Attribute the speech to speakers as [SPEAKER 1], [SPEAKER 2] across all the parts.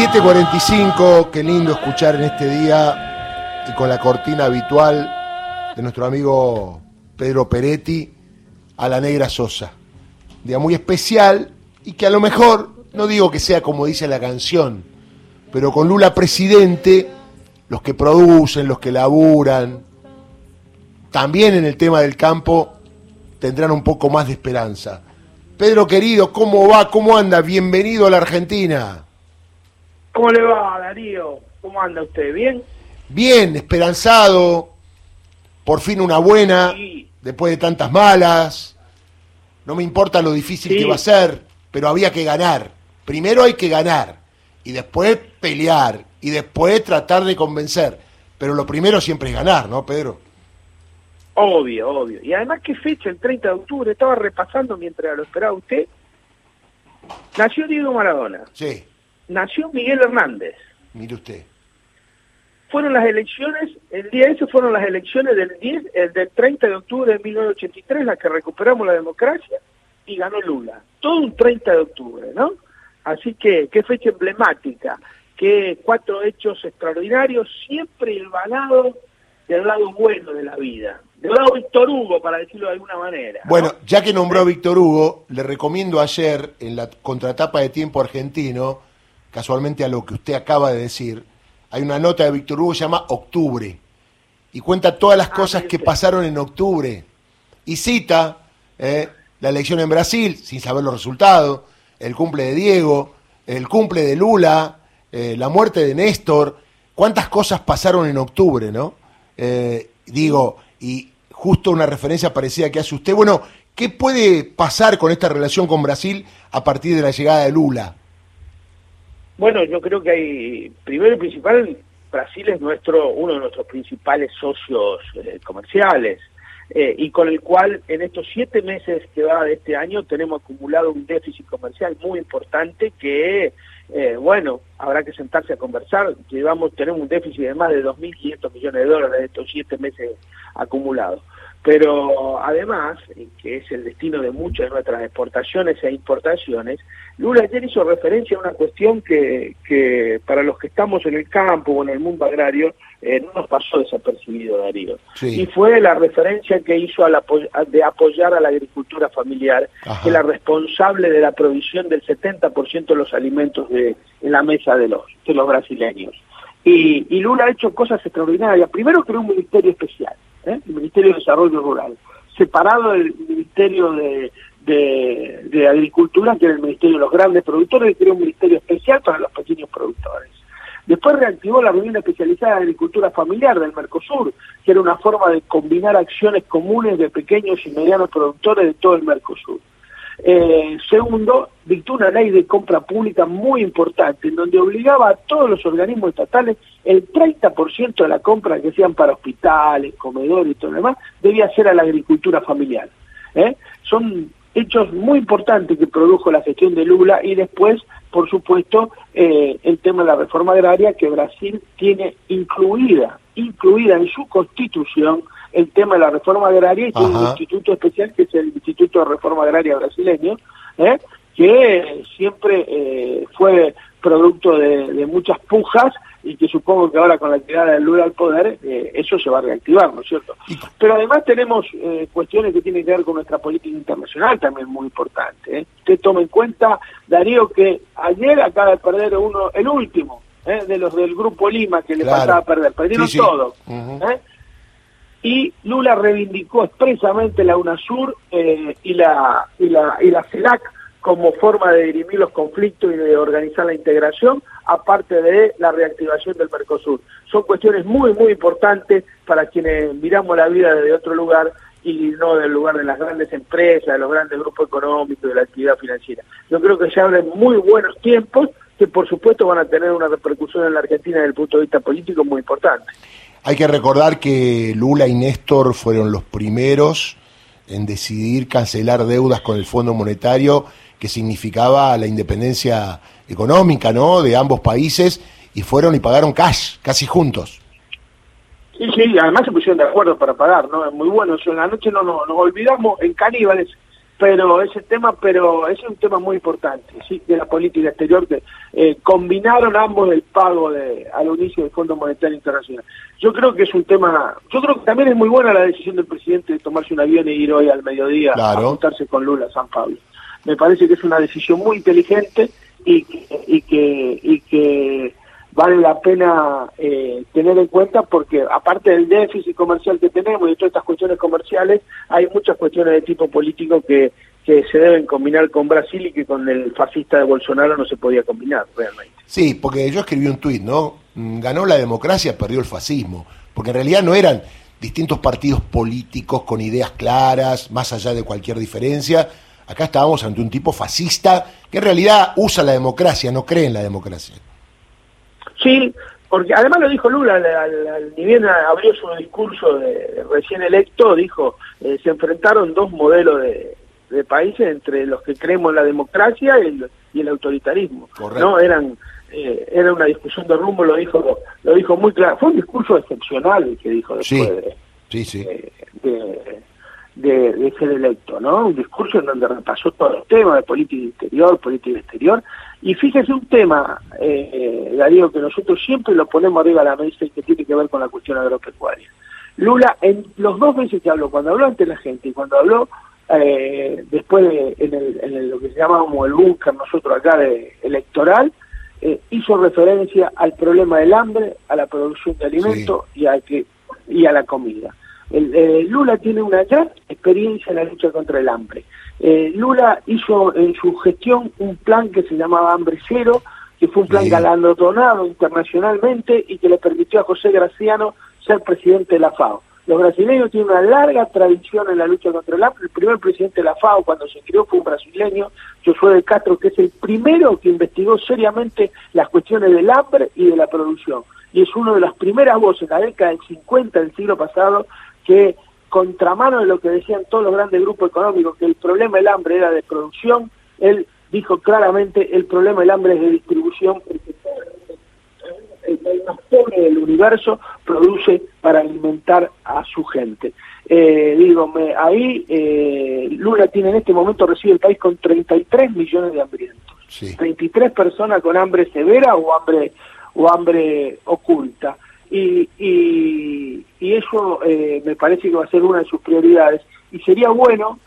[SPEAKER 1] 7.45, qué lindo escuchar en este día y con la cortina habitual de nuestro amigo Pedro Peretti a la Negra Sosa. Día muy especial y que a lo mejor, no digo que sea como dice la canción, pero con Lula presidente, los que producen, los que laburan, también en el tema del campo, tendrán un poco más de esperanza. Pedro querido, ¿cómo va? ¿Cómo anda? Bienvenido a la Argentina.
[SPEAKER 2] ¿Cómo le va, Darío? ¿Cómo anda usted? ¿Bien?
[SPEAKER 1] Bien, esperanzado. Por fin una buena, después de tantas malas. No me importa lo difícil que va a ser, pero había que ganar. Primero hay que ganar y después pelear y después tratar de convencer. Pero lo primero siempre es ganar, ¿no, Pedro?
[SPEAKER 2] Obvio, obvio. Y además, ¿qué fecha? El 30 de octubre. Estaba repasando mientras lo esperaba usted. Nació Diego Maradona.
[SPEAKER 1] Sí
[SPEAKER 2] nació Miguel Hernández.
[SPEAKER 1] Mire usted.
[SPEAKER 2] Fueron las elecciones, el día ese fueron las elecciones del 10, el del 30 de octubre de 1983, las que recuperamos la democracia, y ganó Lula. Todo un 30 de octubre, ¿no? Así que, qué fecha emblemática, qué cuatro hechos extraordinarios, siempre el balado del lado bueno de la vida. Del lado Víctor Hugo, para decirlo de alguna manera.
[SPEAKER 1] Bueno, ya que nombró a Víctor Hugo, le recomiendo ayer, en la contratapa de tiempo argentino, casualmente a lo que usted acaba de decir, hay una nota de Víctor Hugo que se llama Octubre y cuenta todas las ah, cosas que pasaron en octubre y cita eh, la elección en Brasil sin saber los resultados, el cumple de Diego, el cumple de Lula, eh, la muerte de Néstor, cuántas cosas pasaron en octubre, ¿no? Eh, digo, y justo una referencia parecida que hace usted. Bueno, ¿qué puede pasar con esta relación con Brasil a partir de la llegada de Lula?
[SPEAKER 2] Bueno, yo creo que hay, primero y principal, Brasil es nuestro uno de nuestros principales socios eh, comerciales eh, y con el cual en estos siete meses que va de este año tenemos acumulado un déficit comercial muy importante que, eh, bueno, habrá que sentarse a conversar. Llevamos, tenemos un déficit de más de 2.500 millones de dólares de estos siete meses acumulados. Pero además, que es el destino de muchas de nuestras exportaciones e importaciones, Lula ayer hizo referencia a una cuestión que, que para los que estamos en el campo o en el mundo agrario eh, no nos pasó desapercibido, Darío. Y fue la referencia que hizo a la, de apoyar a la agricultura familiar, que es la responsable de la provisión del 70% de los alimentos de, en la mesa de los, de los brasileños. Y, y Lula ha hecho cosas extraordinarias. Primero creó un ministerio especial ¿eh? el Ministerio de Desarrollo Rural, separado del Ministerio de, de, Agricultura, que era el Ministerio de los Grandes Productores, y creó un ministerio especial para los pequeños productores. Después reactivó la reunión especializada de agricultura familiar del Mercosur, que era una forma de combinar acciones comunes de pequeños y medianos productores de todo el Mercosur. Eh, segundo, dictó una ley de compra pública muy importante, en donde obligaba a todos los organismos estatales el 30% de la compra que sean para hospitales, comedores y todo lo demás, debía ser a la agricultura familiar. ¿eh? Son hechos muy importantes que produjo la gestión de Lula y después, por supuesto, eh, el tema de la reforma agraria que Brasil tiene incluida, incluida en su constitución el tema de la reforma agraria y tiene un instituto especial que es el Instituto de Reforma Agraria Brasileño, ¿eh? que siempre eh, fue producto de, muchas pujas y que supongo que ahora con la llegada de Lula al poder eh, eso se va a reactivar, ¿no es cierto? Pero además tenemos cuestiones que tienen que ver con nuestra política internacional también muy importante. Usted tome en cuenta, Darío, que ayer acaba de perder uno, el último, de los del Grupo Lima que le pasaba a perder, perdieron todo y Lula reivindicó expresamente la UNASUR eh, y, la, y, la, y la CELAC como forma de dirimir los conflictos y de organizar la integración, aparte de la reactivación del Mercosur. Son cuestiones muy, muy importantes para quienes miramos la vida desde otro lugar y no del lugar de las grandes empresas, de los grandes grupos económicos, de la actividad financiera. Yo creo que se abren muy buenos tiempos que por supuesto van a tener una repercusión en la Argentina desde el punto de vista político muy importante.
[SPEAKER 1] Hay que recordar que Lula y Néstor fueron los primeros en decidir cancelar deudas con el Fondo Monetario, que significaba la independencia económica ¿no? de ambos países, y fueron y pagaron cash, casi juntos.
[SPEAKER 2] Sí, sí, además se pusieron de acuerdo para pagar, ¿no? Es muy bueno eso. En la noche no, no nos olvidamos, en Caníbales, pero ese tema, pero ese es un tema muy importante, sí, de la política exterior que eh, combinaron ambos el pago de al inicio del Fondo Monetario Internacional. Yo creo que es un tema, yo creo que también es muy buena la decisión del presidente de tomarse un avión e ir hoy al mediodía a juntarse con Lula a San Pablo. Me parece que es una decisión muy inteligente y y que, y que vale la pena eh, tener en cuenta porque aparte del déficit comercial que tenemos y de todas estas cuestiones comerciales, hay muchas cuestiones de tipo político que, que se deben combinar con Brasil y que con el fascista de Bolsonaro no se podía combinar realmente.
[SPEAKER 1] Sí, porque yo escribí un tuit, ¿no? Mm, ganó la democracia, perdió el fascismo, porque en realidad no eran distintos partidos políticos con ideas claras, más allá de cualquier diferencia. Acá estábamos ante un tipo fascista que en realidad usa la democracia, no cree en la democracia.
[SPEAKER 2] Sí, porque además lo dijo Lula, ni bien abrió su discurso de, recién electo, dijo, eh, se enfrentaron dos modelos de, países entre los que creemos en la democracia y el, autoritarismo. No eran eh, era una discusión de rumbo, lo dijo lo dijo muy claro. Fue un discurso excepcional el que dijo después de,
[SPEAKER 1] sí, sí.
[SPEAKER 2] de, de, ser electo, ¿no? Un discurso en donde repasó todo el tema de política interior, política exterior, y fíjese un tema, eh, Darío, que nosotros siempre lo ponemos arriba de la mesa y que tiene que ver con la cuestión agropecuaria. Lula, en los dos veces que habló, cuando habló ante la gente y cuando habló eh, después de, en, el, en lo que se llama como el búnker nosotros acá de electoral, eh, hizo referencia al problema del hambre, a la producción de alimentos y, a que, y a la comida. El, eh, Lula tiene una gran experiencia en la lucha contra el hambre. Eh, Lula hizo en su gestión un plan que se llamaba Hambre Cero, que fue un plan galardonado internacionalmente y que le permitió a José Graciano ser presidente de la FAO. Los brasileños tienen una larga tradición en la lucha contra el hambre. El primer presidente de la FAO cuando se creó fue un brasileño, Josué de Castro, que es el primero que investigó seriamente las cuestiones del hambre y de la producción. Y es una de las primeras voces en la década del 50 del siglo pasado que contramano de lo que decían todos los grandes grupos económicos, que el problema del hambre era de producción, él dijo claramente el problema del hambre es de distribución, porque el país más pobre del universo produce para alimentar a su gente. Eh, digo, me, ahí eh, Lula tiene en este momento, recibe el país con 33 millones de hambrientos. 33 personas con hambre severa o hambre, o hambre oculta y, y, eso eh, me parece que va a ser una de sus prioridades. Y sería bueno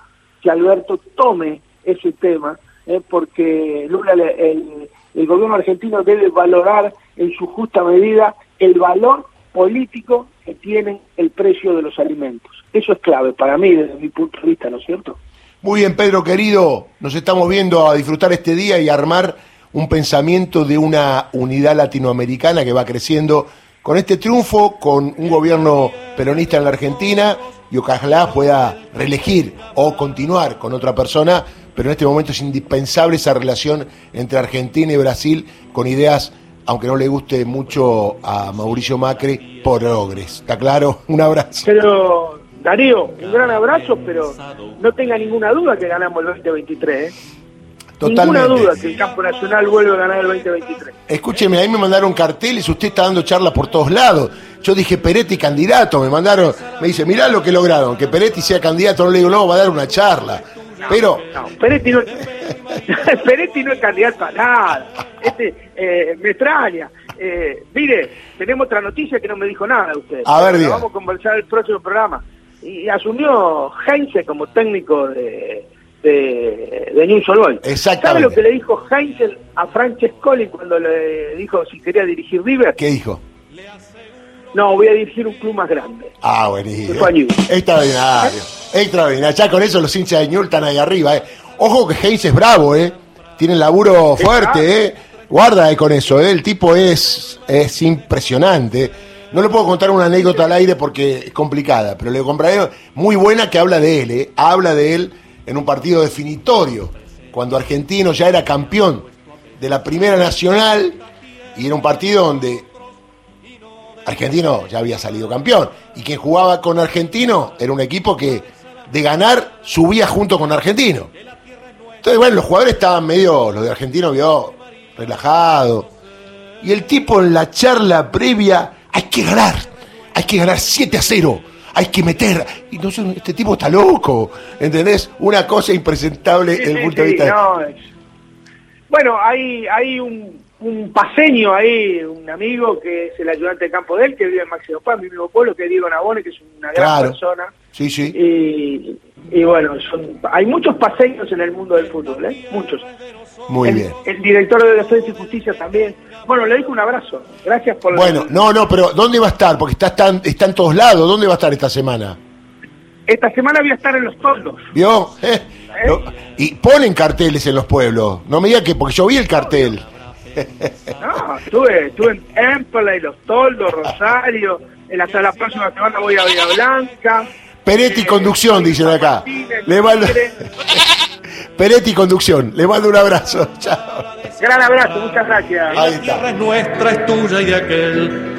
[SPEAKER 2] que Alberto tome ese tema, eh, porque Lula, el, el gobierno argentino debe valorar en su justa medida el valor político que tiene el precio de los alimentos. Eso es clave para mí desde mi punto de vista, ¿no es cierto?
[SPEAKER 1] Muy bien, Pedro querido, nos estamos viendo a disfrutar este día y armar un pensamiento de una unidad latinoamericana que va creciendo con este triunfo, con un gobierno peronista en la Argentina y pueda reelegir o continuar con otra persona, pero en este momento es indispensable esa relación entre Argentina y Brasil con ideas, aunque no le guste mucho a Mauricio Macri, progres. ¿Está claro? Un abrazo.
[SPEAKER 2] Pero, Darío, un gran abrazo, pero no tenga ninguna duda que ganamos el 2023. ¿eh? Ninguna duda que el campo nacional vuelve a ganar el 2023.
[SPEAKER 1] Escúcheme, ahí me mandaron carteles, usted está dando charlas por todos lados. Yo dije Peretti candidato, me mandaron, me dice, mirá lo que lograron, que Peretti sea candidato, no le digo, no, va a dar una charla. Pero.
[SPEAKER 2] No, Peretti no, Peretti no es candidato a nada. Este, eh, me extraña. Eh, mire, tenemos otra noticia que no me dijo nada usted.
[SPEAKER 1] A ver,
[SPEAKER 2] Vamos a conversar el próximo programa. Y asumió Heinze como técnico de, de, de New
[SPEAKER 1] ¿Sabe
[SPEAKER 2] lo que le dijo Heinzel a Francescoli cuando le dijo si quería dirigir River?
[SPEAKER 1] ¿Qué dijo?
[SPEAKER 2] No, voy a dirigir un club más grande.
[SPEAKER 1] Ah, buenísimo. Extraordinario. Extraordinario. Ya con eso los hinchas de Newell están ahí arriba. Eh. Ojo que Heinz es bravo, ¿eh? Tiene laburo fuerte, ¿eh? Guarda con eso, ¿eh? El tipo es, es impresionante. No le puedo contar una anécdota al aire porque es complicada, pero le compraré muy buena que habla de él, ¿eh? Habla de él en un partido definitorio, cuando Argentino ya era campeón de la Primera Nacional y era un partido donde Argentino ya había salido campeón y quien jugaba con Argentino era un equipo que de ganar subía junto con Argentino. Entonces, bueno, los jugadores estaban medio, los de Argentino vio relajado. Y el tipo en la charla previa, hay que ganar, hay que ganar 7 a 0 hay que meter. Y no sé, este tipo está loco, ¿entendés? Una cosa impresentable
[SPEAKER 2] Sí,
[SPEAKER 1] desde el
[SPEAKER 2] sí,
[SPEAKER 1] punto de
[SPEAKER 2] sí,
[SPEAKER 1] vista.
[SPEAKER 2] no, es- Bueno, hay, hay un, un paseño ahí, un amigo que es el ayudante de campo de él, que vive en Máximo Paz, mi mismo pueblo, que es Diego Nabone, que es una gran
[SPEAKER 1] Claro.
[SPEAKER 2] persona.
[SPEAKER 1] Sí, sí.
[SPEAKER 2] Y, y bueno, son, hay muchos paseños en el mundo del fútbol, ¿eh? Muchos.
[SPEAKER 1] Muy
[SPEAKER 2] el,
[SPEAKER 1] bien.
[SPEAKER 2] el director de Defensa y Justicia también. Bueno, le dejo un abrazo. Gracias por
[SPEAKER 1] Bueno, no, no, pero ¿dónde va a estar? Porque está, está, está en todos lados. ¿Dónde va a estar esta semana?
[SPEAKER 2] Esta semana voy a estar en los toldos.
[SPEAKER 1] ¿Vio? Eh, no, y ponen carteles en los pueblos. No me diga que, porque yo vi el cartel.
[SPEAKER 2] No, estuve, estuve en Empla y Los Toldos, Rosario. En la, hasta la próxima semana voy a Villa Blanca.
[SPEAKER 1] Peretti
[SPEAKER 2] Eh,
[SPEAKER 1] conducción, dicen acá. Le mando... Peretti conducción. Le mando un abrazo. Chao.
[SPEAKER 2] Gran abrazo, muchas gracias.
[SPEAKER 1] Ahí
[SPEAKER 3] La
[SPEAKER 1] está.
[SPEAKER 3] tierra es nuestra, es tuya y de aquel.